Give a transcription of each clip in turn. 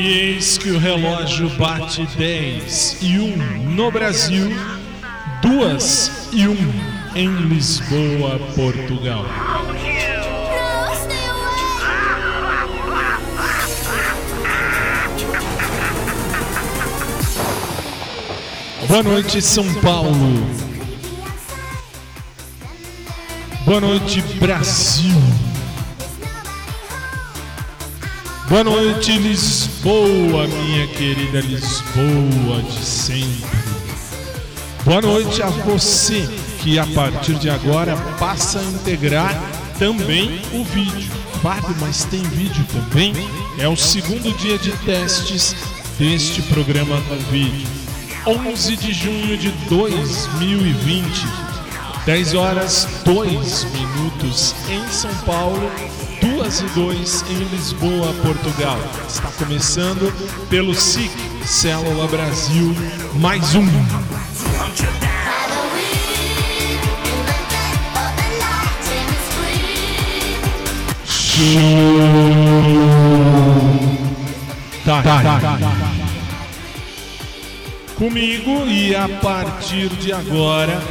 E eis que o relógio bate 10 e 1 no Brasil, 2 e 1 em Lisboa, Portugal. Boa noite, São Paulo. Boa noite, Brasil. Boa noite, Lisboa, minha querida Lisboa de sempre. Boa noite a você que a partir de agora passa a integrar também o vídeo. Fábio, mas tem vídeo também? É o segundo dia de testes deste programa com vídeo. 11 de junho de 2020, 10 horas 2 minutos em São Paulo, 2 e 2 em Lisboa, Portugal. Está começando pelo SIC Célula Brasil, mais um. Tá, tá, tá. Comigo e a partir de agora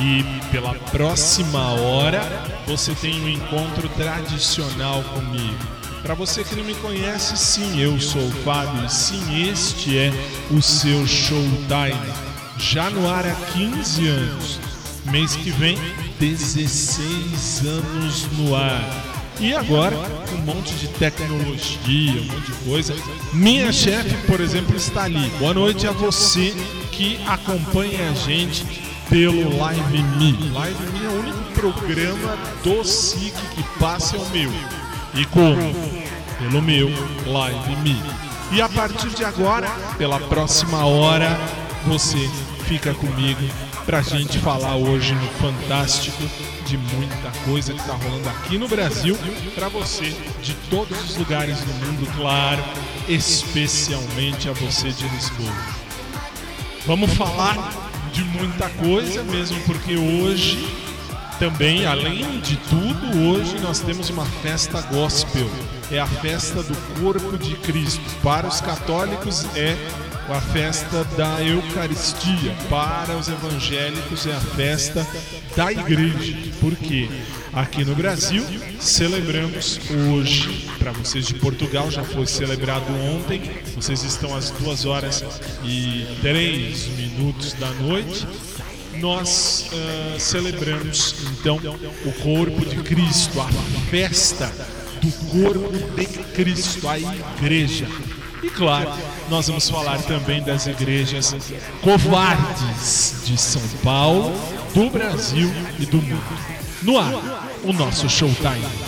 e pela próxima hora você tem um encontro tradicional comigo. Para você que não me conhece, sim, eu sou o Fábio e sim, este é o seu Showtime. Já no ar há 15 anos. Mês que vem, 16 anos no ar. E agora, um monte de tecnologia, um monte de coisa. Minha chefe, por exemplo, está ali. Boa noite a você que acompanha a gente pelo Live Me. Live Me é o único programa do SIC que passa o meu. E como? Pelo meu Live Me. E a partir de agora, pela próxima hora, você fica comigo pra gente falar hoje no Fantástico de muita coisa que tá rolando aqui no Brasil para você de todos os lugares do mundo, claro, especialmente a você de Lisboa. Vamos falar de muita coisa mesmo porque hoje também, além de tudo, hoje nós temos uma festa gospel. É a festa do corpo de Cristo. Para os católicos é a festa da Eucaristia. Para os evangélicos é a festa da igreja. Porque aqui no Brasil celebramos hoje. Para vocês de Portugal já foi celebrado ontem. Vocês estão às duas horas e três minutos da noite. Nós uh, celebramos então o corpo de Cristo, a festa do corpo de Cristo, a igreja. E claro, nós vamos falar também das igrejas covardes de São Paulo, do Brasil e do mundo. No ar, o nosso showtime.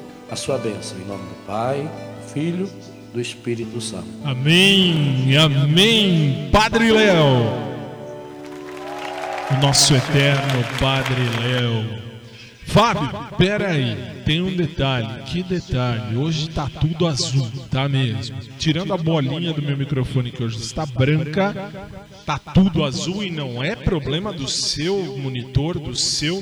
a sua bênção. Em nome do Pai, do Filho, do Espírito Santo. Amém, amém. Padre Léo, o nosso eterno Padre Léo. Fábio, peraí, tem um detalhe. Que detalhe? Hoje tá tudo azul, tá mesmo? Tirando a bolinha do meu microfone que hoje está branca, tá tudo azul e não é problema do seu monitor, do seu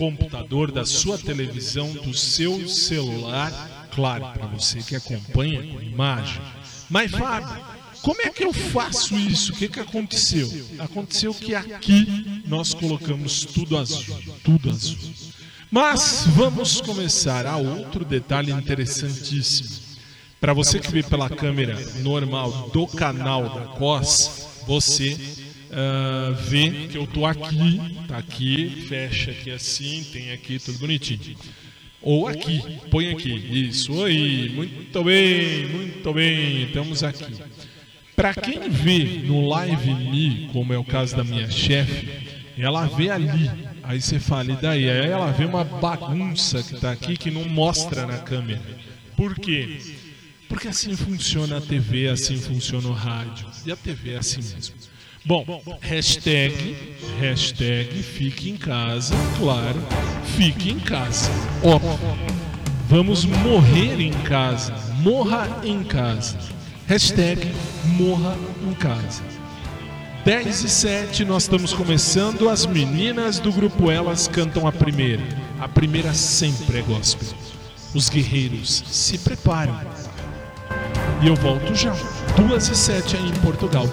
computador, da sua televisão, do seu celular. Claro, para você que acompanha com imagem. Mas, Fábio, como é que eu faço isso? O que, que aconteceu? Aconteceu que aqui nós colocamos tudo azul, tudo azul. Mas vamos começar. Há outro detalhe interessantíssimo. Para você que vê pela câmera normal do canal da COS, você uh, vê que eu tô aqui, tá aqui, fecha aqui assim, tem aqui tudo bonitinho. Ou aqui, põe aqui. Isso aí, muito bem, muito bem, estamos aqui. Para quem vê no Live Me, como é o caso da minha chefe, ela vê ali Aí você fala, e daí? Aí ela vê uma bagunça que está aqui que não mostra na câmera. Por quê? Porque assim funciona a TV, assim funciona o rádio. E a TV é assim mesmo. Bom, hashtag, hashtag fique em casa, claro, fique em casa. Óbvio. Vamos morrer em casa. Morra em casa. Hashtag morra em casa. 10 e 7, nós estamos começando. As meninas do grupo Elas cantam a primeira. A primeira sempre é gospel. Os guerreiros se preparam. E eu volto já. 2 e 7 aí em Portugal.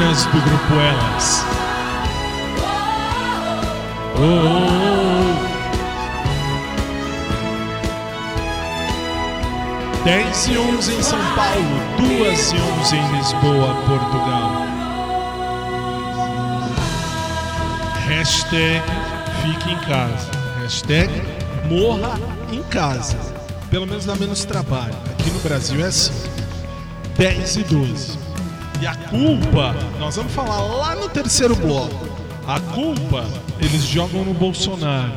Meninas do grupo Elas. Oh, oh, oh. 10 e 11 em São Paulo, 2 e 11 em Lisboa, Portugal. Hashtag fique em casa. Hashtag morra em casa. Pelo menos dá menos trabalho. Aqui no Brasil é assim. 10 e 12. E a culpa, nós vamos falar lá no terceiro bloco. A culpa eles jogam no Bolsonaro.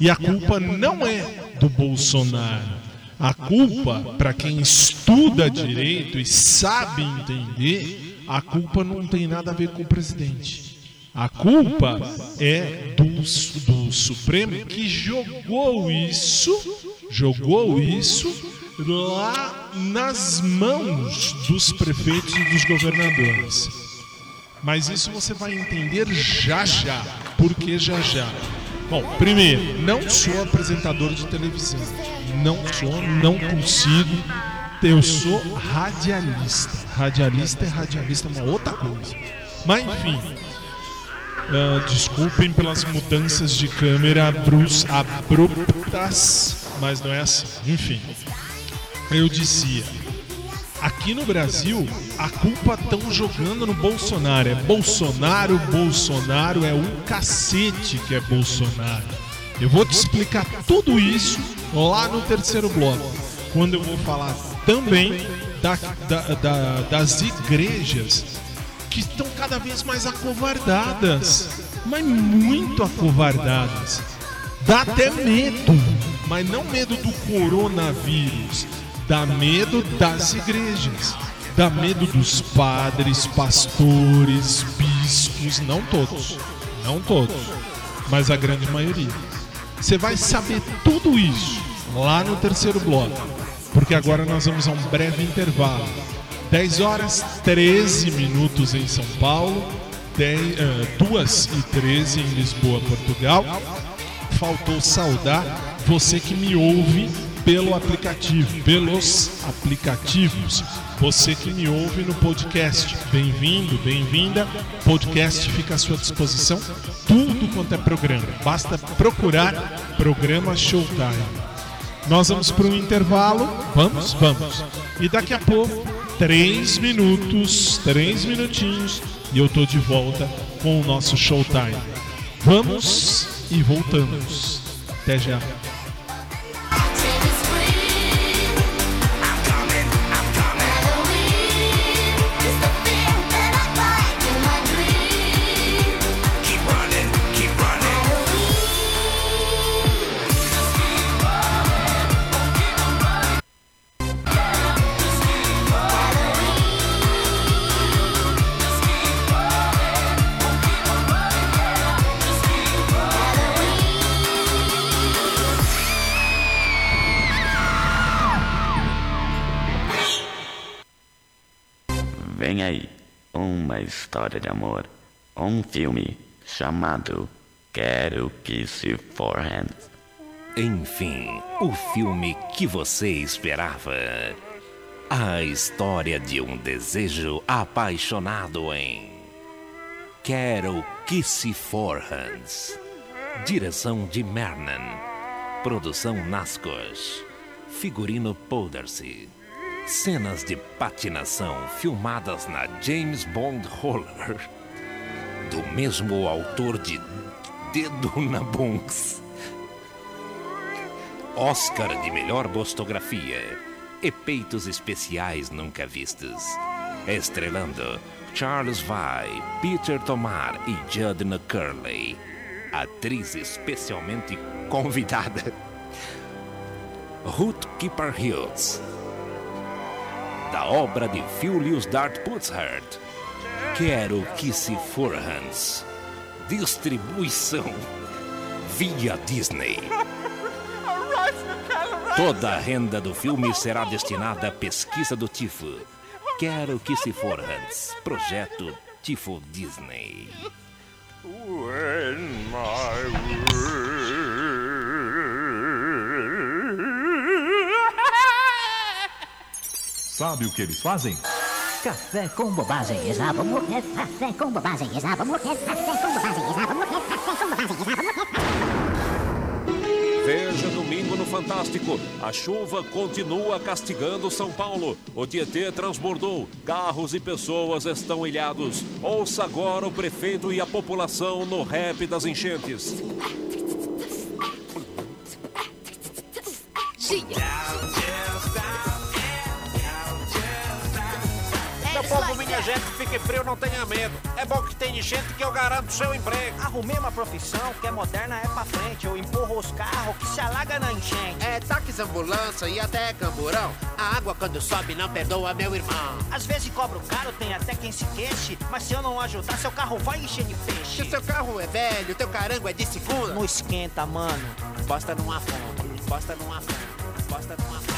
E a culpa não é do Bolsonaro. A culpa, para quem estuda direito e sabe entender, a culpa não tem nada a ver com o presidente. A culpa é do, do Supremo que jogou isso, jogou isso lá nas mãos dos prefeitos e dos governadores. Mas isso você vai entender já já. Por que já já? Bom, primeiro, não sou apresentador de televisão. Não sou, não consigo. Eu sou radialista. Radialista é radialista, é uma outra coisa. Mas enfim, uh, desculpem pelas mudanças de câmera abruptas, mas não é assim. Enfim, eu dizia: aqui no Brasil, a culpa estão jogando no Bolsonaro. É Bolsonaro, Bolsonaro, é um cacete que é Bolsonaro. Eu vou te explicar tudo isso lá no terceiro bloco, quando eu vou falar também da, da, da, das igrejas que estão cada vez mais acovardadas, mas muito acovardadas. Dá até medo, mas não medo do coronavírus, Dá medo das igrejas. Dá medo dos padres, pastores, bispos, não todos. Não todos, mas a grande maioria. Você vai saber tudo isso lá no terceiro bloco, porque agora nós vamos a um breve intervalo. 10 horas 13 minutos em São Paulo, 10, uh, 2 e 13 em Lisboa, Portugal. Faltou saudar você que me ouve pelo aplicativo, pelos aplicativos. Você que me ouve no podcast, bem-vindo, bem-vinda. Podcast fica à sua disposição, tudo quanto é programa. Basta procurar programa Showtime. Nós vamos para um intervalo, vamos, vamos. E daqui a pouco, três minutos, três minutinhos, e eu tô de volta com o nosso Showtime. Vamos e voltamos. Até já. História de amor, um filme chamado Quero que se forrem. Enfim, o filme que você esperava. A história de um desejo apaixonado em Quero que se forrans. Direção de Mernan. Produção Nascos. Figurino Poldarcy. Cenas de patinação filmadas na James Bond Roller. Do mesmo autor de Dedo na Bunks. Oscar de melhor bostografia. Efeitos especiais nunca vistos. Estrelando Charles Vai, Peter Tomar e Judna Curley. Atriz especialmente convidada. Ruth Keeper Hills. Da obra de Julius Dart Putzhart. Quero que se for Hans. Distribuição via Disney. Toda a renda do filme será destinada à pesquisa do tifo. Quero que se for Hans. Projeto Tifo Disney. Sabe o que eles fazem? Café com bobagem, exaba morrer. Café com bobagem, exaba morrer. Café com bobagem, exaba morrer. Café com bobagem, exaba morrer. Veja domingo no Fantástico. A chuva continua castigando São Paulo. O Tietê transbordou. Carros e pessoas estão ilhados. Ouça agora o prefeito e a população no rap das enchentes. Meu minha gente, fique frio, não tenha medo. É bom que tem gente que eu garanto seu emprego. Arrumei uma profissão que é moderna, é pra frente. Eu empurro os carros que se alaga na enchente. É táxi, ambulância e até camburão. A água quando sobe não perdoa, meu irmão. Às vezes cobro caro, tem até quem se queixe. Mas se eu não ajudar, seu carro vai encher de Se peixe. o seu carro é velho, teu carango é de segunda. Não esquenta, mano. Bosta numa fonte, bosta numa fonte, bosta numa fonte,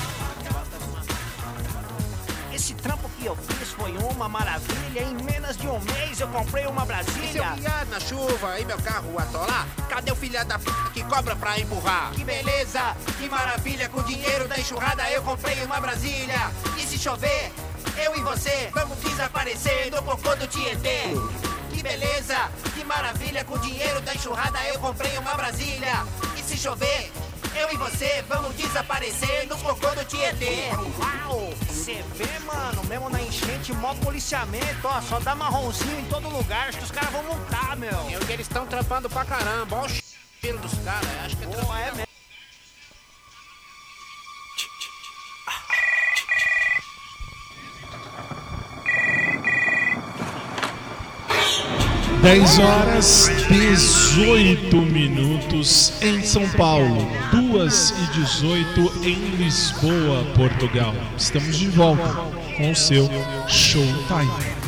trampo que eu fiz foi uma maravilha. Em menos de um mês eu comprei uma E se eu Brasília. guiar na chuva e meu carro atolar, cadê o filho da p que cobra pra empurrar? Que beleza, que maravilha, com o dinheiro da enxurrada eu comprei uma Brasília. E se chover, eu e você vamos desaparecer no cocô do Tietê. Que beleza, que maravilha, com o dinheiro da enxurrada eu comprei uma Brasília. E se chover, eu e você vamos desaparecer no cocô do Tietê. Uau! Você vê, mano, mesmo na enchente, mó policiamento, ó, só dá marronzinho em todo lugar, acho que os caras vão multar, meu. E eles estão trampando pra caramba, ó o cheiro dos caras, acho que é Pô, é mesmo. 10 horas 18 minutos em São Paulo, 2 e 18 em Lisboa, Portugal. Estamos de volta com o seu Showtime.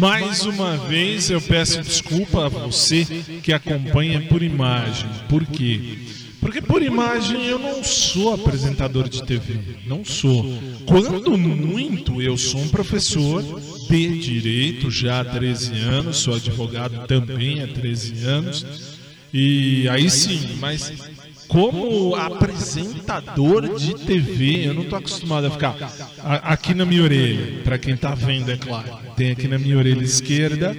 Mais uma vez eu peço desculpa a você que acompanha por imagem. Por quê? Porque por imagem eu não sou apresentador de TV. Não sou. Quando muito, eu sou um professor de direito já há 13 anos, sou advogado também há 13 anos. E aí sim, mas como apresentador de TV, eu não tô acostumado a ficar aqui na minha orelha, para quem tá vendo, é claro. Tem aqui na minha orelha esquerda,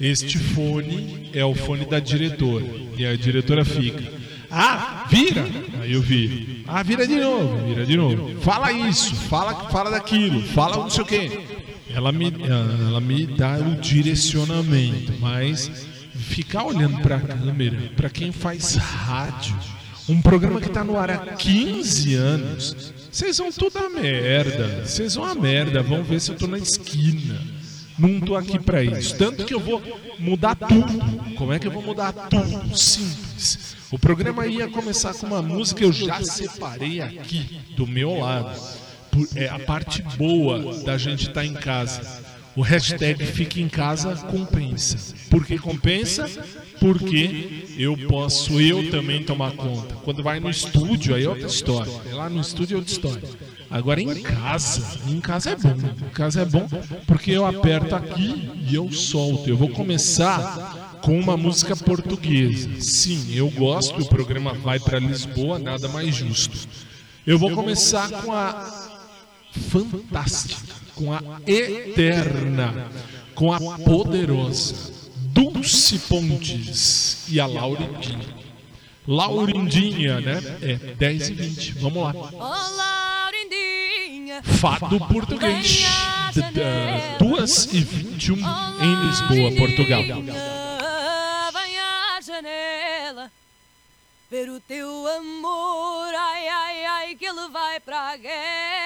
este fone é o fone da diretora. E a diretora fica. Ah, vira! Aí eu viro. Ah, vira de novo, vira de novo. Fala isso, fala, fala daquilo, fala não sei o quê. Ela me, ela me dá o direcionamento, mas ficar olhando para a câmera, para quem faz rádio, um programa que tá no ar há 15 anos, vocês vão tudo a merda. Vocês vão a merda, vão ver se eu tô na esquina. Não tô aqui para isso. Tanto que eu vou mudar tudo. Como é que eu vou mudar tudo? Simples. O programa ia começar com uma música que eu já separei aqui do meu lado. É a parte boa da gente estar em casa. O hashtag Fique em Casa compensa. Por que compensa? Porque eu posso eu também tomar conta. Quando vai no estúdio, aí é outra história. Lá no estúdio é outra história. Agora em casa, em casa é bom. Em casa é bom porque eu aperto aqui e eu solto. Eu vou começar com uma música portuguesa. Sim, eu gosto, o programa vai para Lisboa, nada mais justo. Eu vou começar com a fantástica, com a eterna, com a poderosa Dulce Pontes e a Laurindinha. Laurindinha, né? É 10 e 20. Vamos lá. Fado português. 2 e 21 em Lisboa, Portugal. Vem à janela ver o teu amor, ai ai ai, que ele vai para a guerra.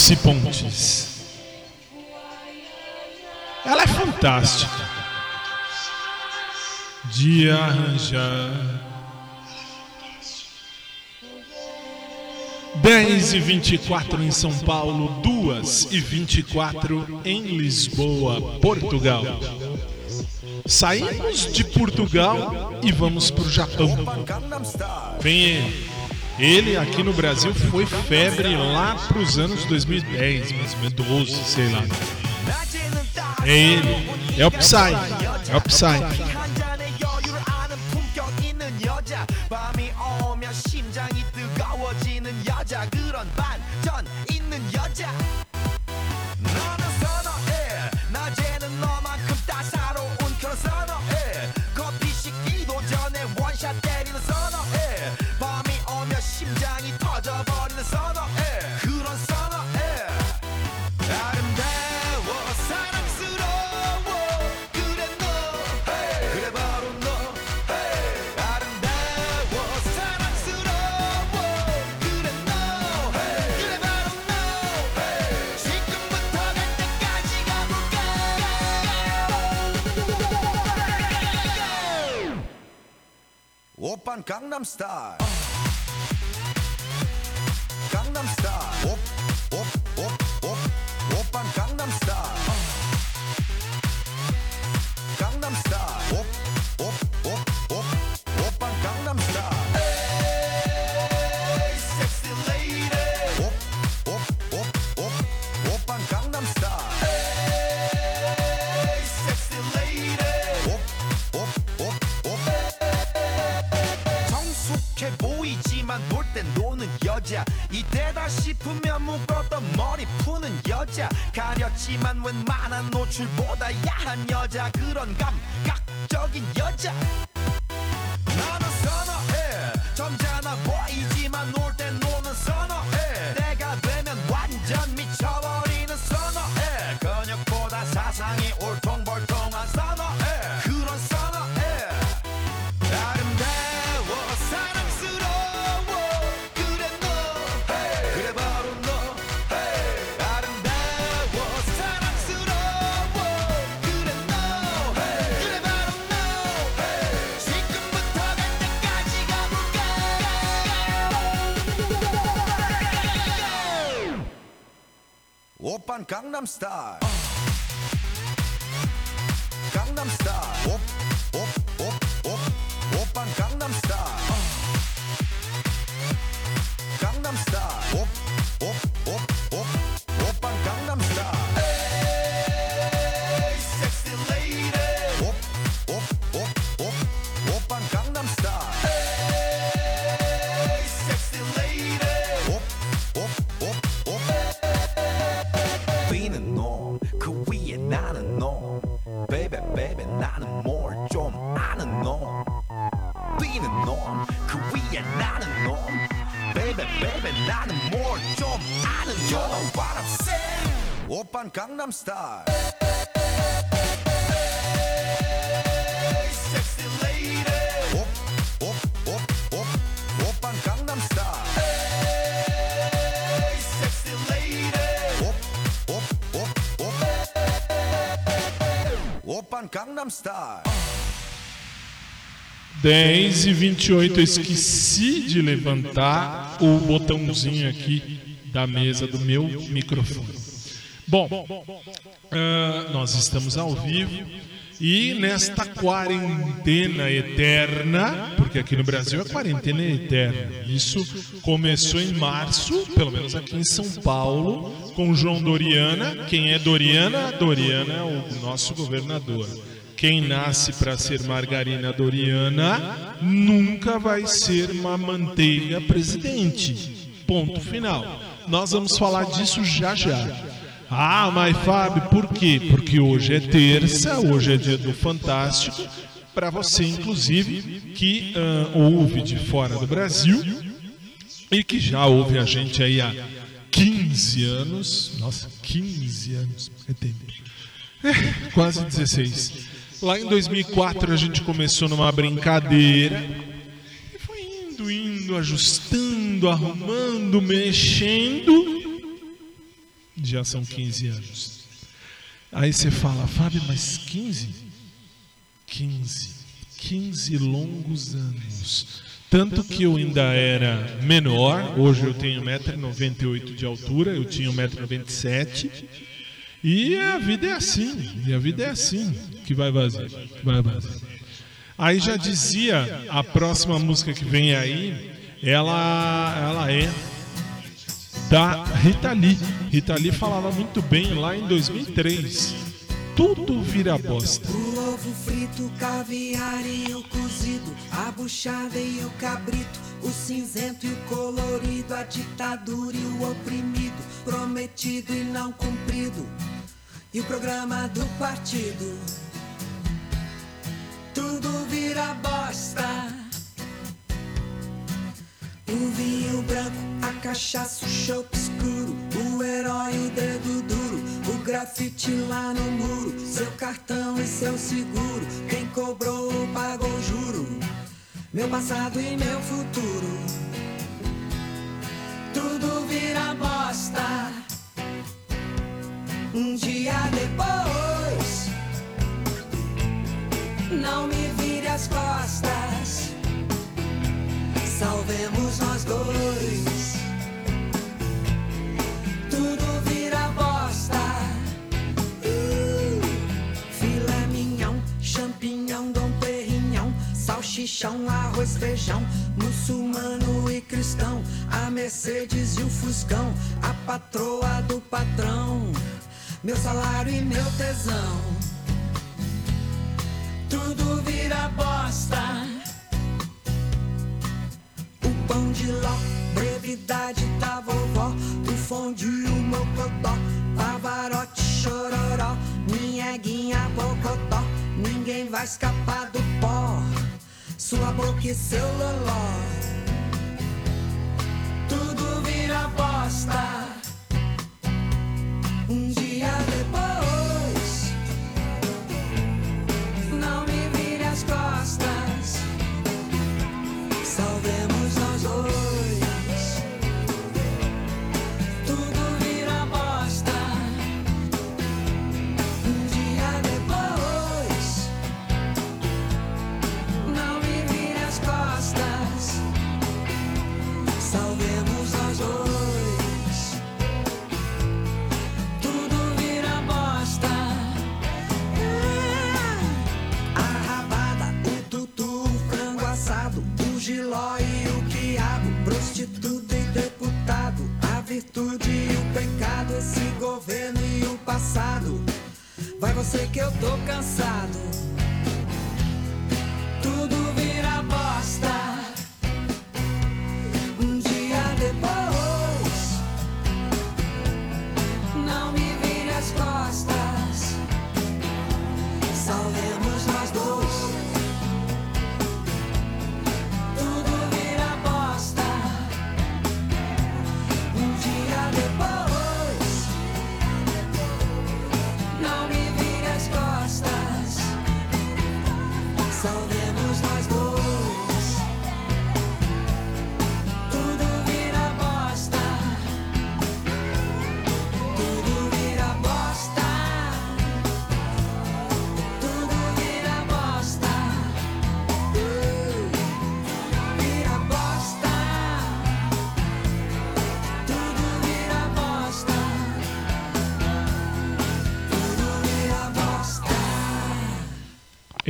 Dulce Pontes. Ela é fantástica. De arranjar. 10 e 24 em São Paulo, 2 e 24 em Lisboa, Portugal. Saímos de Portugal e vamos para o Japão. Vem ele. Ele aqui no Brasil foi febre lá pros anos 2010, mais ou menos 12, sei lá. É ele, é o Psy, é o Psy. Gangnam Style. von Gangnam Style. Gangnam Style. 10 e 28, eu esqueci de levantar o botãozinho aqui da mesa do meu microfone. Bom, uh, nós estamos ao vivo e nesta quarentena eterna, porque aqui no Brasil é quarentena eterna, isso começou em março, pelo menos aqui em São Paulo, com João Doriana. Quem é Doriana? Doriana é o nosso governador. Quem nasce para ser Margarina Doriana nunca vai ser uma manteiga presidente. Ponto final. Nós vamos falar disso já já. Ah, mas Fábio, por quê? Porque hoje é terça, hoje é dia do Fantástico. Para você, inclusive, que uh, ouve de fora do Brasil e que já ouve a gente aí há 15 anos. Nossa, 15 anos, é tempo. É, quase 16. Lá em 2004 a gente começou numa brincadeira e foi indo, indo, ajustando, arrumando, mexendo já são 15 anos. Aí você fala, Fábio, mas 15? 15. 15 longos anos. Tanto que eu ainda era menor, hoje eu tenho 1,98m de altura, eu tinha 1,97m. E a vida é assim, e a vida é assim que vai vazar, vai vazar. Aí já dizia, a próxima música que vem aí, ela, ela é da Rita Lee. Rita Lee falava muito bem lá em 2003. Tudo vira bosta. O ovo frito, o caviar e o cozido, a buchada e o cabrito, o cinzento e o colorido, a ditadura e o oprimido, prometido e não cumprido, e o programa do partido. Tudo vira bosta. O vinho branco, a cachaça, o chope escuro, o herói, o dedo duro, o grafite lá no muro, seu cartão e seu seguro, quem cobrou pagou juro, meu passado e meu futuro. Tudo vira bosta. Um dia depois, não me vire as costas. Salvemos nós dois. Tudo vira bosta. Uh, filé mignon, champignon, dom perignon, salchichão, arroz, feijão, muçulmano e cristão, a Mercedes e o Fuscão, a patroa do patrão, meu salário e meu tesão. Tudo vira bosta pão de ló, brevidade da vovó, o fondue, o mocotó, pavarote, chororó, minha guinha, bocotó, ninguém vai escapar do pó, sua boca e seu loló. Tudo vira bosta. Um dia depois, não me vire as costas. Salvemos nós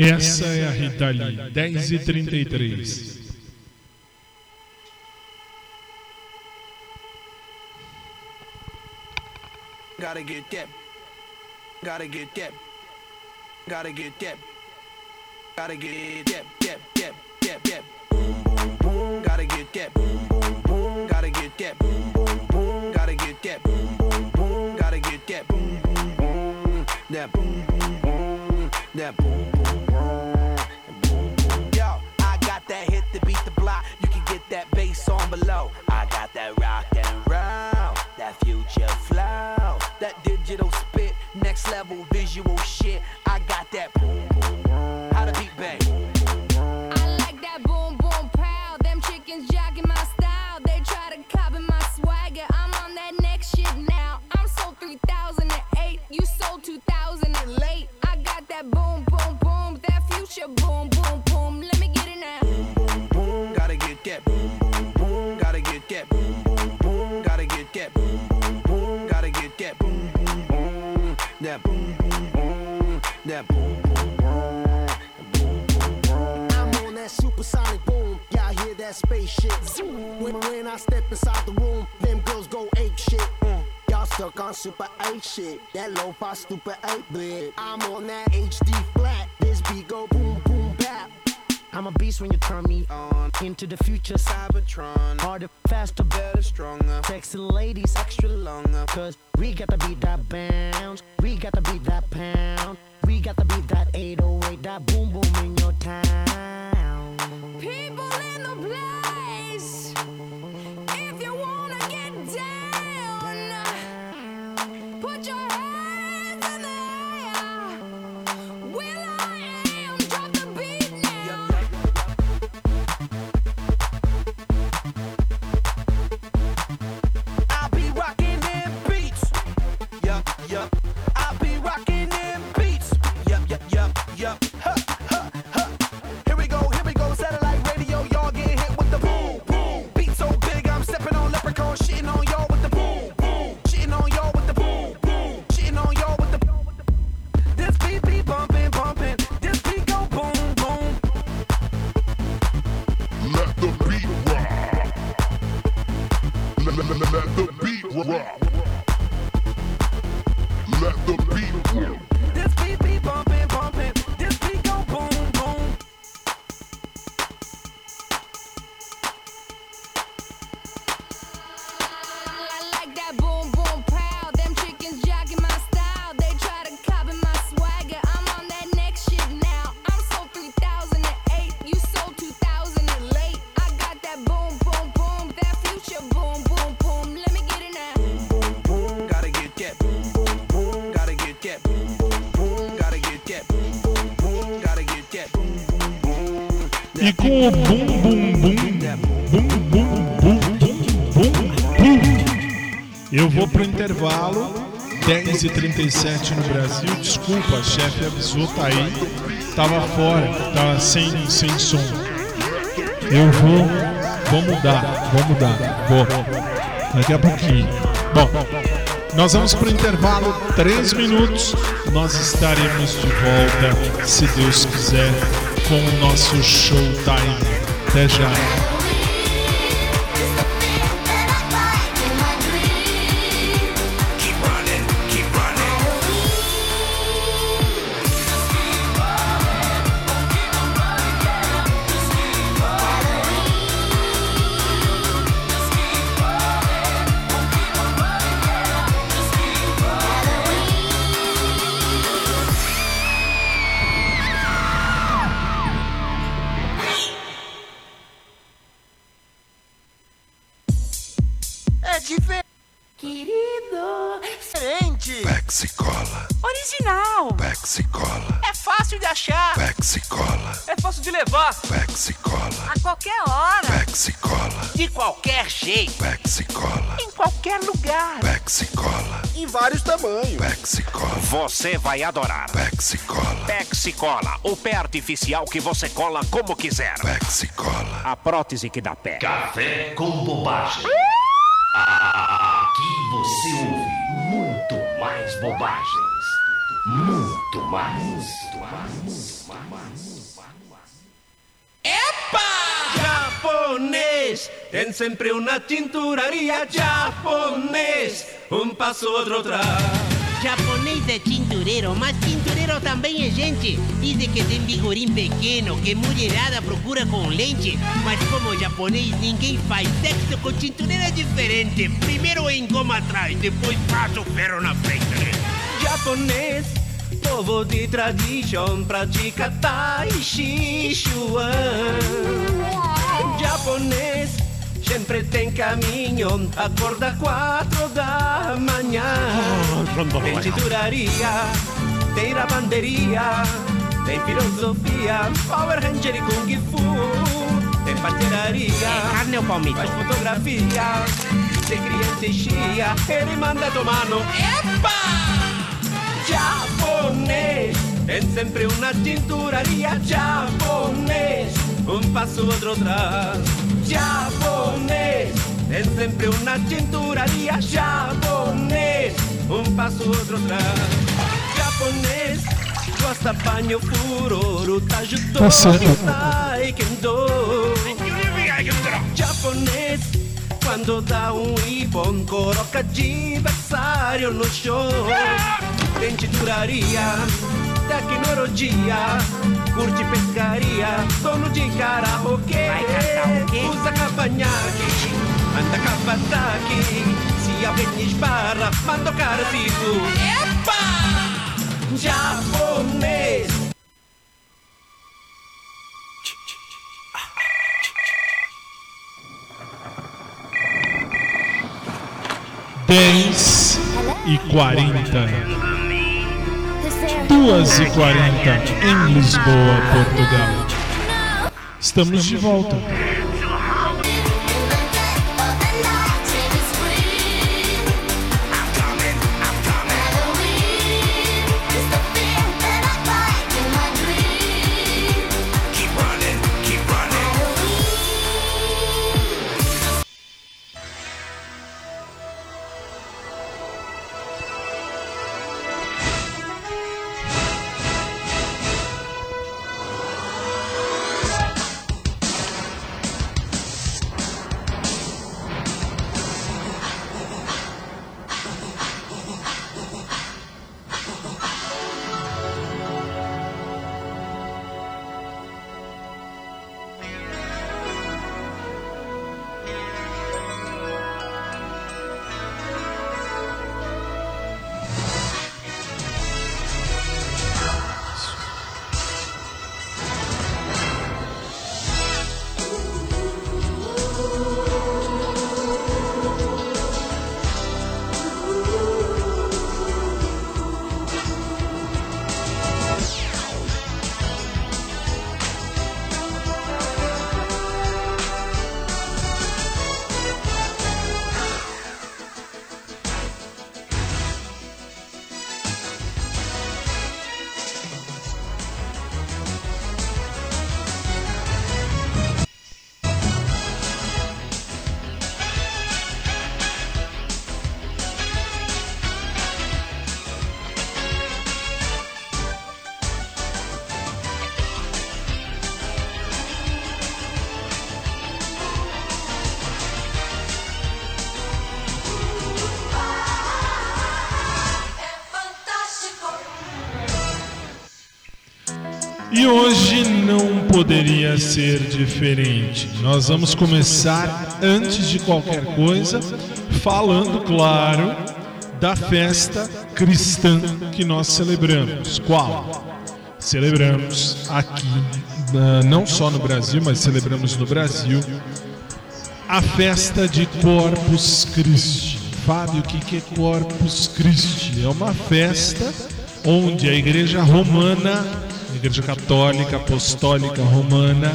Essa é a Rita Lee, 10 e 33. Gotta get that. Gotta get that. Gotta get that. Gotta get that. On super 8 shit. That low fi stupid 8 bit. I'm on that HD flat. This beat go boom, boom, bap. I'm a beast when you turn me on. Into the future, 10h37 no Brasil. Desculpa, a chefe avisou, tá aí. Tava fora, tava sem, sem som. Eu vou. Vou mudar, vou mudar. Vou. Daqui a pouquinho. Bom, nós vamos pro intervalo 3 minutos. Nós estaremos de volta, se Deus quiser, com o nosso showtime. Até já. Você vai adorar. Pexi Cola. Pexi Cola, o pé artificial que você cola como quiser. Pexi Cola. A prótese que dá pé. Café com bobagem. Aqui você ouve muito mais bobagens. Muito mais. Japonês, tem sempre uma tinturaria japonês. Um passo, outro atrás. É tintureiro, mas tintureiro também é gente. Dizem que tem vigorim pequeno, que mulherada procura com lente. Mas como japonês, ninguém faz sexo com tintureiro é diferente. Primeiro engoma atrás, depois passa o ferro na frente. Japonês, povo de tradição, pratica Tai Chi Chuan. Japonês, sempre ten a corda 4 da mañana. oh, Ten chituraría, ten lavandería Ten filosofía, power ranger y kung fu Ten pastelaría, eh, carne o pomito fotografía, de crianza y scia E rimanda tu mano, eppa! Giapponese Ten sempre una cinturaría Giapponese Un passo otro atrás Japonês, é Es siempre una cinturaría japonés, un paso otro atrás. Japonés, gosta paño furoro, tajuto, kendo. Japonês, quando dá um ibon, coloca de versário no show. Tem titularia, tecnologia curte pescaria, dono de karaokê. Vai cantar o quê? Usa cavanhaque, anda cavataque. Se alguém esbarra, manda o cara fico. Epa! Japonês. Dez e quarenta. Duas e quarenta em Lisboa, Portugal. Estamos de volta. Poderia ser diferente. Nós vamos começar, antes de qualquer coisa, falando, claro, da festa cristã que nós celebramos. Qual? Celebramos aqui, não só no Brasil, mas celebramos no Brasil, a festa de Corpus Christi. Fábio, o que é Corpus Christi? É uma festa onde a Igreja Romana, a Igreja Católica Apostólica Romana,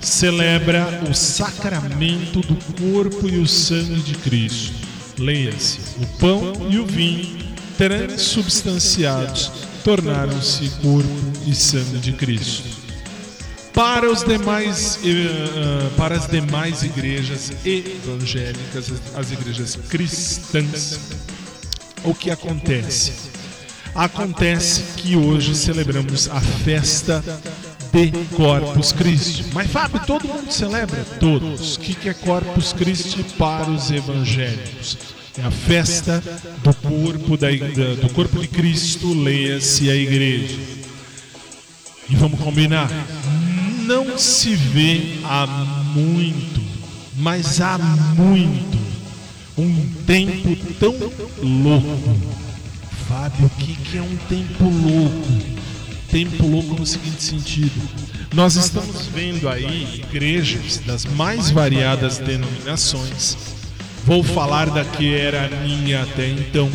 celebra o sacramento do corpo e o sangue de Cristo. Leia-se: o pão e o vinho, transubstanciados, tornaram-se corpo e sangue de Cristo. Para, os demais, eh, eh, para as demais igrejas evangélicas, as igrejas cristãs, o que acontece? Acontece que hoje celebramos a festa de Corpus Christi. Mas Fábio, todo mundo celebra? Todos. O que é Corpus Christi para os evangélicos? É a festa do corpo, da- do corpo de Cristo, leia-se a igreja. E vamos combinar? Não se vê há muito, mas há muito, um tempo tão louco. Fábio, o que, que é um tempo louco? Tempo louco no seguinte sentido. Nós estamos vendo aí igrejas das mais variadas denominações. Vou falar da que era minha até então,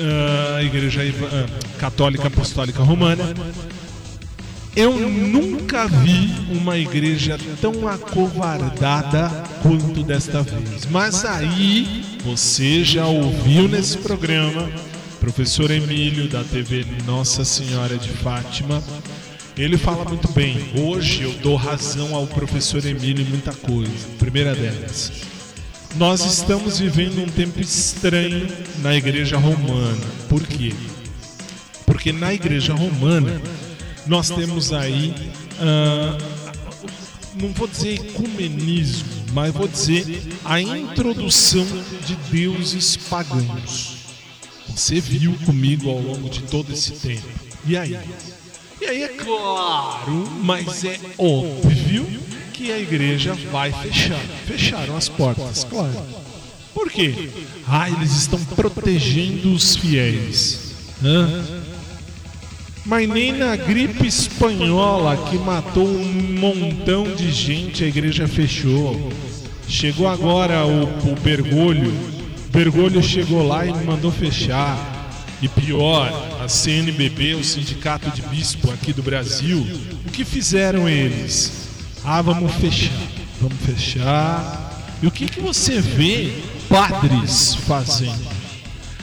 ah, a Igreja Eva- ah, Católica Apostólica Romana. Eu nunca vi uma igreja tão acovardada quanto desta vez. Mas aí, você já ouviu nesse programa, professor Emílio da TV Nossa Senhora de Fátima. Ele fala muito bem. Hoje eu dou razão ao professor Emílio em muita coisa. Primeira delas. Nós estamos vivendo um tempo estranho na igreja romana. Por quê? Porque na igreja romana nós temos aí, ah, não vou dizer ecumenismo, mas vou dizer a introdução de deuses pagãos. Você viu comigo ao longo de todo esse tempo. E aí? E aí é claro, mas é óbvio que a igreja vai fechar. Fecharam as portas, claro. Por quê? Ah, eles estão protegendo os fiéis. Hã? Mas nem na gripe espanhola que matou um montão de gente a igreja fechou. Chegou agora o, o Bergoglio. Bergoglio chegou lá e mandou fechar. E pior, a CNBB, o Sindicato de Bispo aqui do Brasil, o que fizeram eles? Ah, vamos fechar, vamos fechar. E o que, que você vê padres fazendo?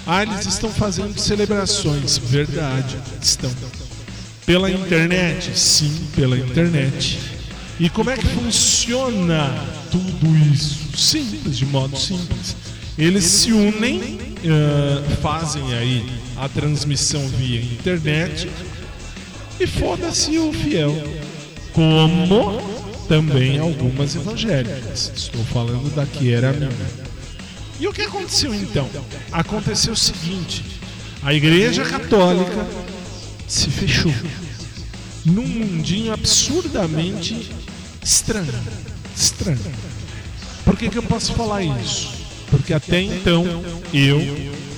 Ah, eles estão fazendo celebrações. Verdade, estão. Pela internet? Sim, pela internet. E como é que funciona tudo isso? Simples, de modo simples. Eles se unem, ah, fazem aí a transmissão via internet e foda-se o fiel. Como também algumas evangélicas. Estou falando da que era minha. E o que aconteceu então? Aconteceu o seguinte: a Igreja Católica se fechou num mundinho absurdamente estranho. Estranho. Por que, que eu posso falar isso? Porque até então eu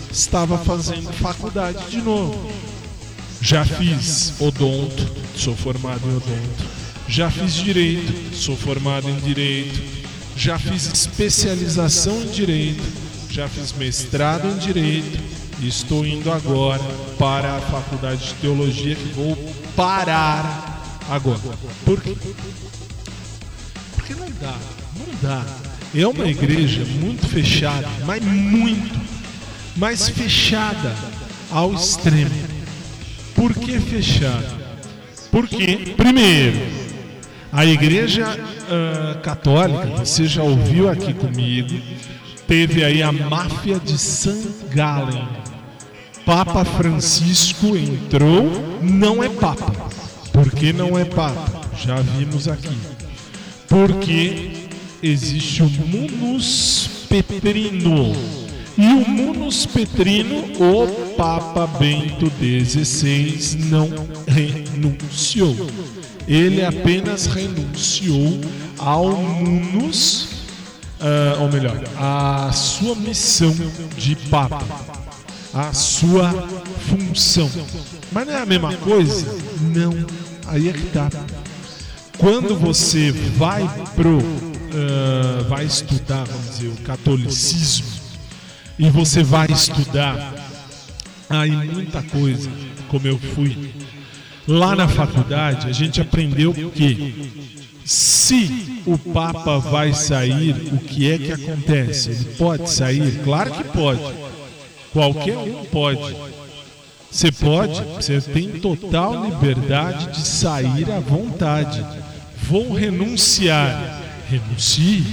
estava fazendo faculdade de novo. Já fiz odonto, sou formado em odonto. Já fiz direito, sou formado em direito. Já fiz especialização em direito. Já fiz mestrado em direito. E estou indo agora para a faculdade de teologia que vou parar agora. Por quê? Porque não dá, não dá. É uma igreja muito fechada, mas muito, mas fechada ao extremo. Por que fechada? Porque, primeiro, a igreja ah, católica, você já ouviu aqui comigo, teve aí a máfia de St. Gallen. Papa Francisco entrou, não é Papa. Por que não é Papa? Já vimos aqui. Porque existe o Munus Petrino. E o Munus Petrino, o Papa Bento XVI, não renunciou. Ele apenas renunciou ao Munus, ah, ou melhor, à sua missão de Papa, a sua função. Mas não é a mesma coisa? Não. Aí é que tá. Quando você vai pro ah, vai estudar, vamos dizer, o catolicismo e você vai estudar aí muita coisa, como eu fui lá na faculdade, a gente aprendeu que se o Papa vai sair, o que é que acontece? Ele pode sair? Claro que pode. Qualquer um pode. Você pode, você tem total liberdade de sair à vontade. Vou renunciar. Renuncie.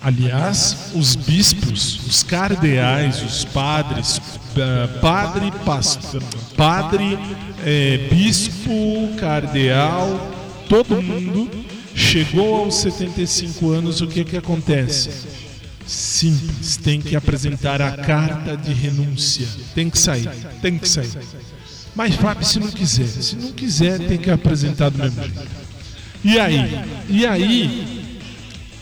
Aliás, os bispos, os cardeais, os padres, ah, padre, pastor, padre, eh, bispo, cardeal, todo mundo chegou aos 75 anos, o que que acontece? Simples, tem que apresentar a carta de renúncia. Tem que sair, tem que sair. Mas Fábio, se não quiser, se não quiser, tem que apresentar do mesmo jeito. E aí? E aí,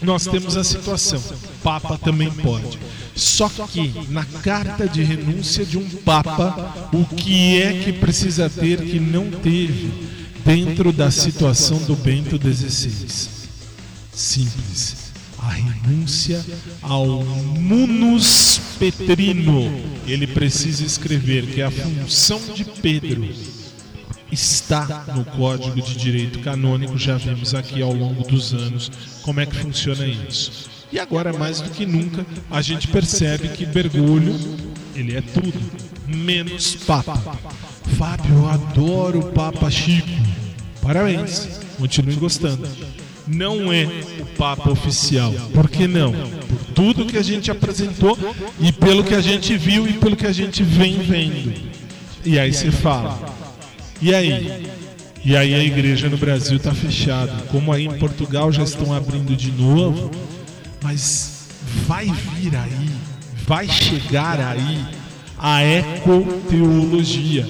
nós temos a situação. Papa também pode. Só que na carta de renúncia de um Papa, o que é que precisa ter que não teve dentro da situação do Bento XVI? Simples. A renúncia ao munus petrino. Ele precisa escrever que a função de Pedro está no Código de Direito Canônico, já vimos aqui ao longo dos anos como é que funciona isso. E agora, mais do que nunca, a gente percebe que Bergoglio, ele é tudo, menos Papa. Fábio, eu adoro o Papa Chico. Parabéns, continue gostando. Não é o Papa oficial. Por que não? Por tudo que a gente apresentou e pelo que a gente viu e pelo que a gente vem vendo. E aí você fala, e aí? E aí a igreja no Brasil está fechada. Como aí em Portugal já estão abrindo de novo, mas vai vir aí, vai chegar aí a ecoteologia.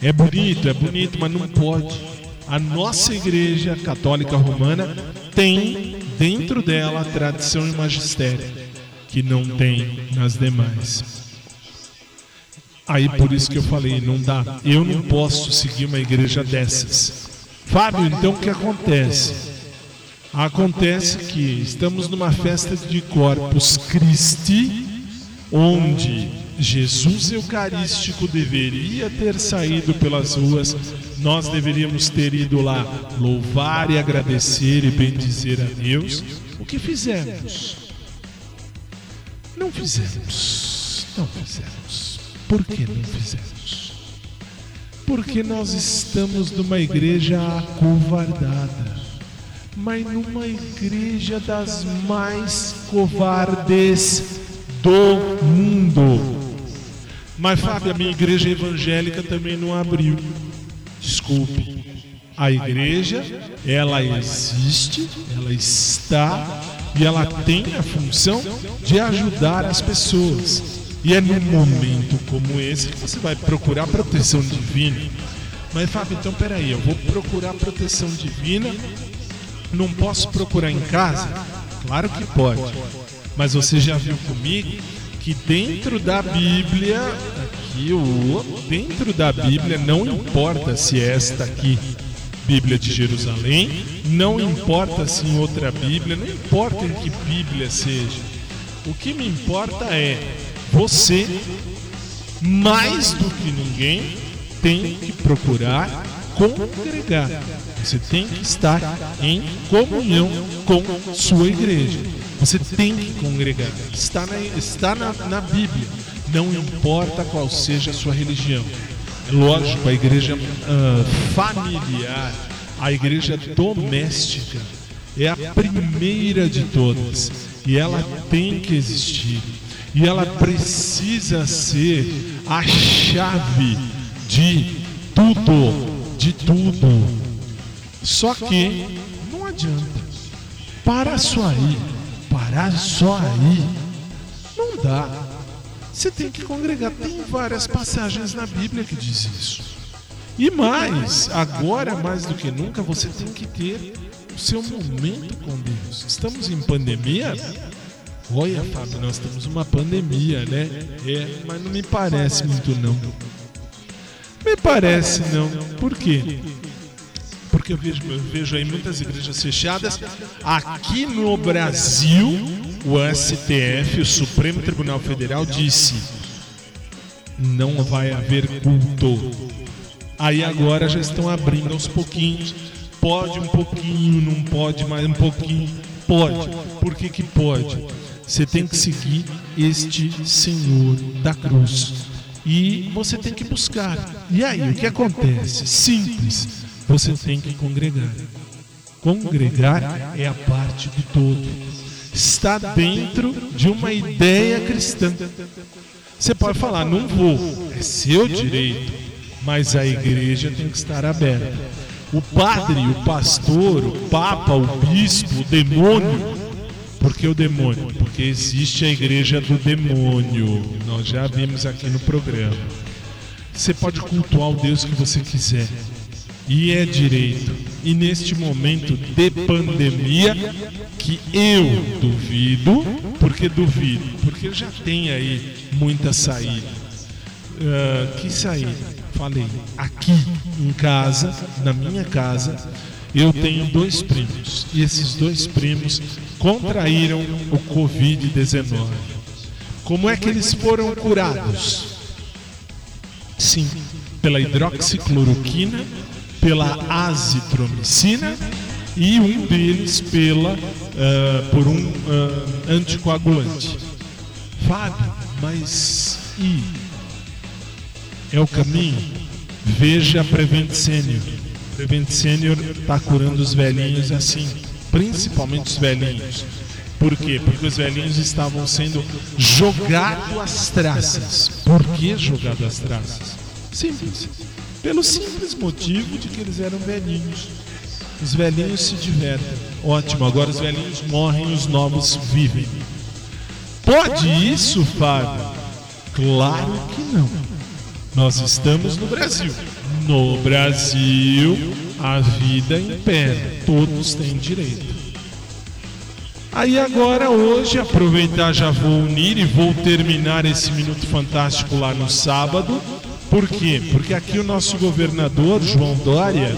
É bonito, é bonito, mas não pode. A nossa igreja católica romana tem dentro dela tradição e magistério, que não tem nas demais. Aí por isso que eu falei, não dá. Eu não posso seguir uma igreja dessas. Fábio, então o que acontece? Acontece que estamos numa festa de Corpus Christi, onde Jesus Eucarístico deveria ter saído pelas ruas, nós deveríamos ter ido lá louvar e agradecer e bendizer a Deus. O que fizemos? Não fizemos. Não fizemos. Por que não fizemos? Porque nós estamos numa igreja acovardada. Mas numa igreja das mais covardes do mundo. Mas, Fábio, a minha igreja evangélica também não abriu. Desculpe. A igreja, ela existe, ela está e ela tem a função de ajudar as pessoas. E é num momento como esse que você vai procurar proteção divina. Mas, Fábio, então peraí, eu vou procurar proteção divina. Não posso procurar em casa? Claro que pode. Mas você já viu comigo que dentro da Bíblia, aqui o dentro da Bíblia não importa se é esta aqui Bíblia de Jerusalém, não importa se em outra Bíblia, não importa em que Bíblia seja. O que me importa é você, mais do que ninguém, tem que procurar congregar. Você tem que estar em comunhão com sua igreja. Você tem que congregar. Está na, está na, na Bíblia. Não importa qual seja a sua religião. Lógico, a igreja ah, familiar, a igreja doméstica, é a primeira de todas. E ela tem que existir. E ela precisa ser a chave de tudo. De tudo. Só que não adianta. Para só aí. Parar só aí. Não dá. Você tem que congregar. Tem várias passagens na Bíblia que diz isso. E mais, agora mais do que nunca, você tem que ter o seu momento com Deus. Estamos em pandemia? Olha, Fábio, nós temos uma pandemia, né? É, mas não me parece muito não. Me parece não. Por quê? Porque eu vejo, eu vejo aí muitas igrejas fechadas. Aqui no Brasil, o STF, o Supremo Tribunal Federal, disse: não vai haver culto. Aí agora já estão abrindo aos pouquinhos. Pode um pouquinho, não pode mais um pouquinho. Pode. Por que, que pode? Você tem que seguir este Senhor da cruz. E você tem que buscar. E aí, o que acontece? Simples. Você tem que congregar. Congregar é a parte do todo. Está dentro de uma ideia cristã. Você pode falar, não vou, é seu direito, mas a igreja tem que estar aberta. O padre, o pastor, o papa, o bispo, o demônio. Por que o demônio? Porque existe a igreja do demônio. Nós já vimos aqui no programa. Você pode cultuar o Deus que você quiser. E é direito. E neste momento de pandemia, que eu duvido, porque duvido, porque já tem aí muita saída. Ah, que saída? Falei, aqui em casa, na minha casa, eu tenho dois primos. E esses dois primos contraíram o Covid-19. Como é que eles foram curados? Sim, pela hidroxicloroquina, pela azitromicina e um deles pela ah, por um ah, anticoagulante. Fábio, mas e é o caminho? Veja a Prevent Senior. Prevent Senior está curando os velhinhos assim, principalmente os velhinhos. Por quê? Porque os velhinhos estavam sendo jogados às traças. Por que jogado às traças? Simples. Pelo simples motivo de que eles eram velhinhos. Os velhinhos se divertem. Ótimo, agora os velhinhos morrem, os novos vivem. Pode isso, Fábio? Claro que não. Nós estamos no Brasil. No Brasil, a vida impera, todos têm direito. Aí agora hoje, aproveitar já vou unir e vou terminar esse minuto fantástico lá no sábado. Por quê? Porque aqui o nosso governador João Dória,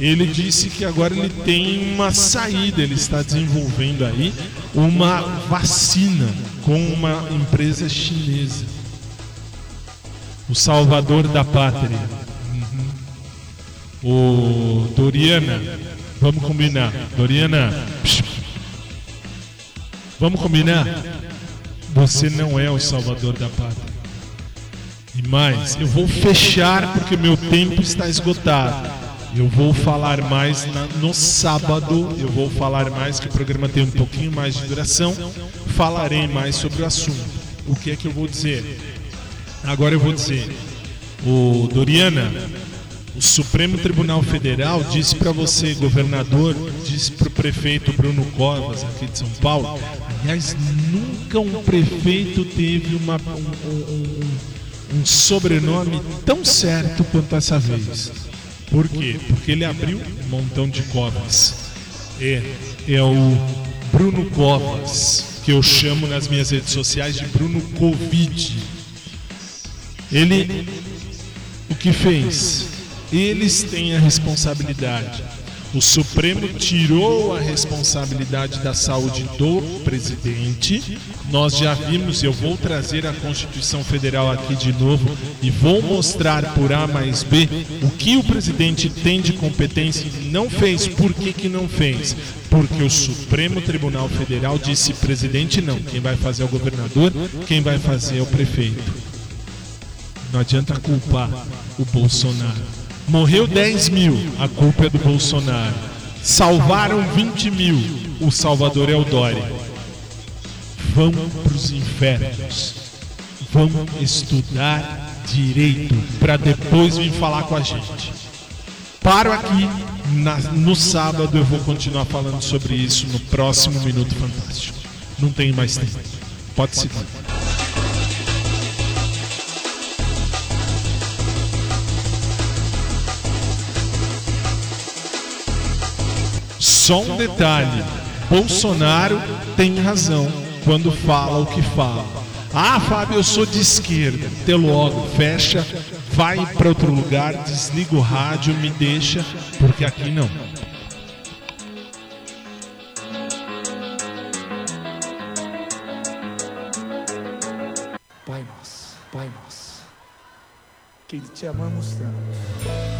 ele disse que agora ele tem uma saída, ele está desenvolvendo aí uma vacina com uma empresa chinesa. O salvador da pátria. O Doriana, vamos combinar. Doriana, vamos combinar? Você não é o salvador da pátria. E mais, eu vou fechar porque meu tempo está esgotado. Eu vou falar mais na- no sábado. Eu vou falar mais que o programa tem um pouquinho mais de duração. Falarei mais sobre o assunto. O que é que eu vou dizer? Agora eu vou dizer. O Doriana, o Supremo Tribunal Federal disse para você, governador, disse para o prefeito Bruno Covas, aqui de São Paulo. Aliás, nunca um prefeito teve uma, um- um- um- sobrenome tão certo quanto essa vez. Por quê? Porque ele abriu um montão de covas. É, é o Bruno Covas, que eu chamo nas minhas redes sociais de Bruno Covid. Ele, o que fez? Eles têm a responsabilidade. O Supremo tirou a responsabilidade da saúde do presidente. Nós já vimos, eu vou trazer a Constituição Federal aqui de novo e vou mostrar por A mais B o que o presidente tem de competência e não fez. Por que, que não fez? Porque o Supremo Tribunal Federal disse: presidente não, quem vai fazer é o governador, quem vai fazer é o prefeito. Não adianta culpar o Bolsonaro. Morreu 10 mil, a culpa é do Bolsonaro. Salvaram 20 mil, o salvador é o Dória. Vão para os infernos. Vão estudar direito para depois vir falar com a gente. Paro aqui. na- no sábado eu vou continuar falando sobre isso no próximo Minuto Fantástico. Não tenho mais tempo. Pode seguir. Só um detalhe: Bolsonaro tem razão quando fala o que fala. Ah, Fábio, eu sou de esquerda. Até logo, fecha, vai para outro lugar, desliga o rádio, me deixa, porque aqui não. Pai nosso, Pai nosso, que te amamos tanto.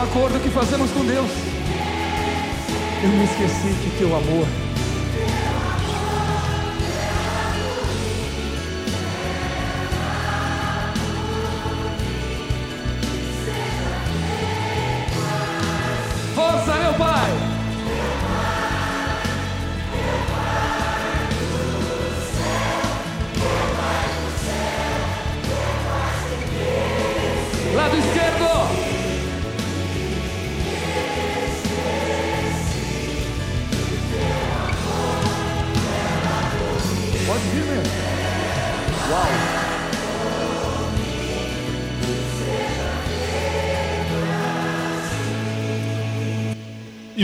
Acordo que fazemos com Deus. Eu me esqueci que teu amor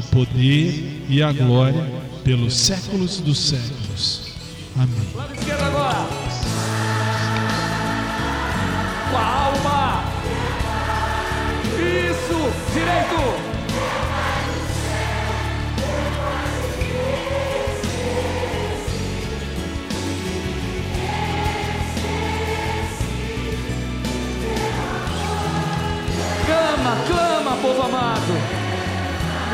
o poder e a glória pelos séculos dos séculos. Amém. Lado agora. Com a alma. Isso. Direito. Clama, clama, povo amado.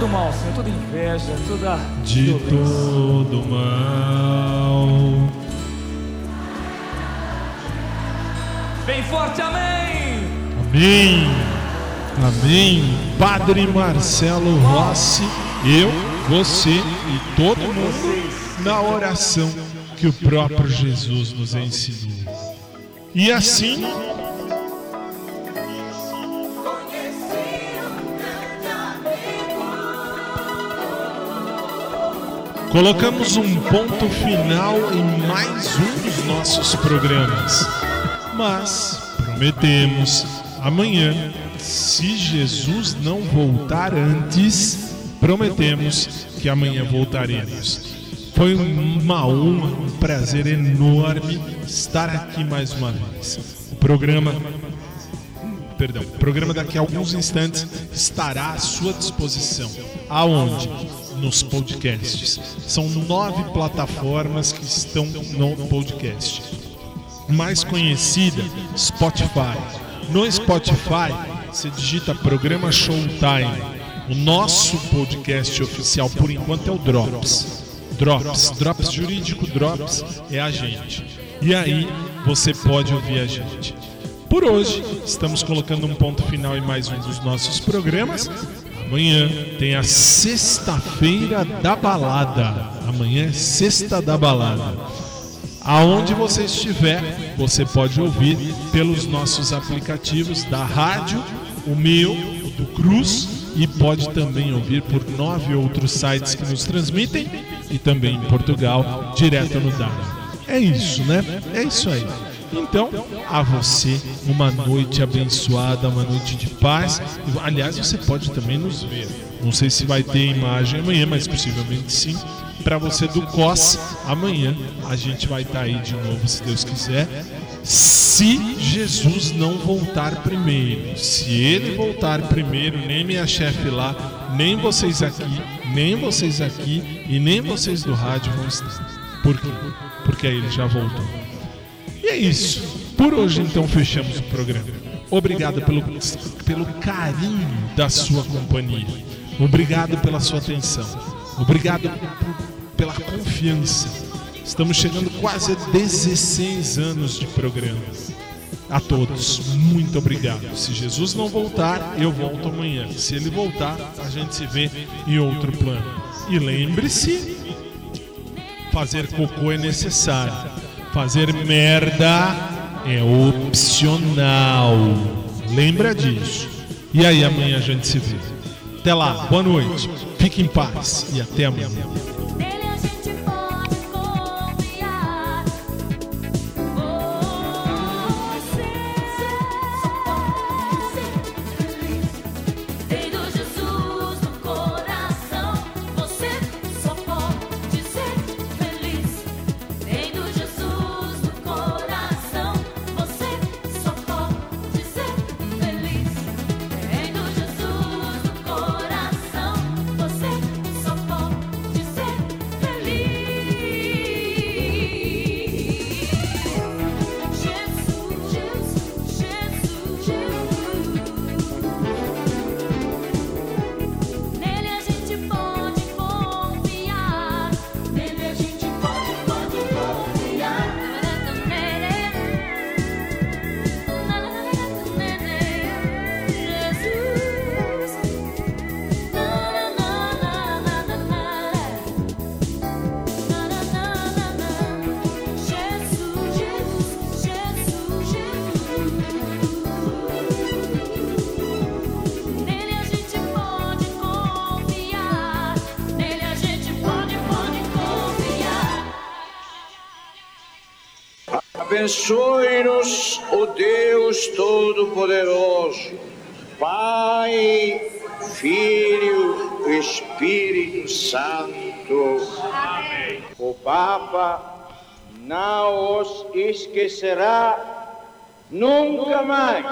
Todo mal, Senhor, toda inveja, toda De violência. todo mal. Bem forte, amém! Amém. Amém. Padre Marcelo Rossi, eu, você e todo mundo na oração que o próprio Jesus nos ensinou. E assim, colocamos um ponto final em mais um dos nossos programas. Mas prometemos amanhã, se Jesus não voltar antes, prometemos que amanhã voltaremos. Foi uma honra, um prazer enorme estar aqui mais uma vez. O programa perdão, o programa daqui a alguns instantes estará à sua disposição. Aonde? Nos podcasts. São nove plataformas que estão no podcast. Mais conhecida, Spotify. No Spotify, você digita programa Showtime. O nosso podcast oficial, por enquanto, é o Drops. Drops, Drops Jurídico Drops é a gente. E aí você pode ouvir a gente. Por hoje, estamos colocando um ponto final em mais um dos nossos programas. Amanhã tem a sexta-feira da balada. Amanhã é sexta da balada. Aonde você estiver, você pode ouvir pelos nossos aplicativos da rádio, o meu, o do Cruz, e pode também ouvir por nove outros sites que nos transmitem e também em Portugal, direto no Dara. É isso, né? É isso aí. Então, a você, uma noite abençoada, uma noite de paz. Aliás, você pode também nos ver. Não sei se vai ter imagem amanhã, mas possivelmente sim. Para você do COS, amanhã a gente vai estar aí de novo, se Deus quiser. Se Jesus não voltar primeiro, se ele voltar primeiro, nem minha chefe lá, nem vocês aqui, nem vocês aqui e nem vocês do rádio vão estar. Por quê? Porque aí ele já voltou. E é isso. Por hoje, então, fechamos o programa. Obrigado pelo, pelo carinho da sua companhia. Obrigado pela sua atenção. Obrigado pela confiança. Estamos chegando quase a 16 anos de programa. A todos, muito obrigado. Se Jesus não voltar, eu volto amanhã. Se ele voltar, a gente se vê em outro plano. E lembre-se Fazer cocô é necessário. Fazer merda é opcional. Lembra disso. E aí amanhã a gente se vê. Até lá, boa noite. Fique em paz e até amanhã. Esquecerá nunca mais.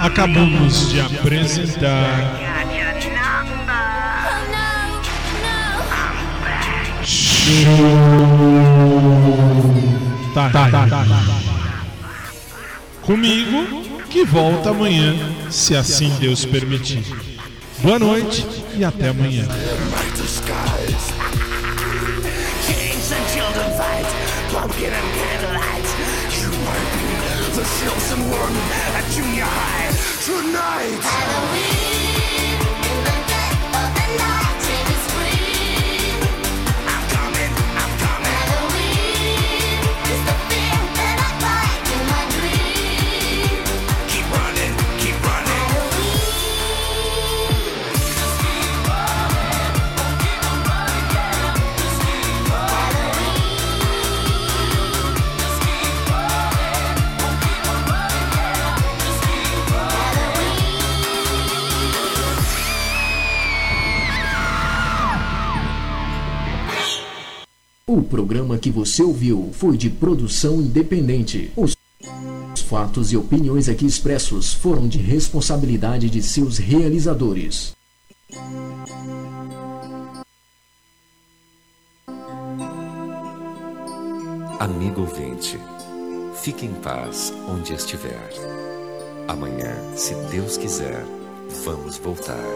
Acabamos de apresentar. Show. Tá, tá, tá, tá. Comigo, que volta amanhã, se assim Deus permitir. Boa noite e até amanhã. Tonight. Keep O programa que você ouviu foi de produção independente. Os fatos e opiniões aqui expressos foram de responsabilidade de seus realizadores. Amigo ouvinte, fique em paz onde estiver. Amanhã, se Deus quiser, vamos voltar.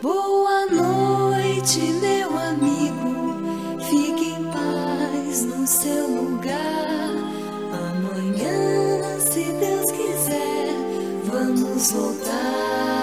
Boa noite, meu amigo. Fique em paz no seu lugar. Amanhã, se Deus quiser, vamos voltar.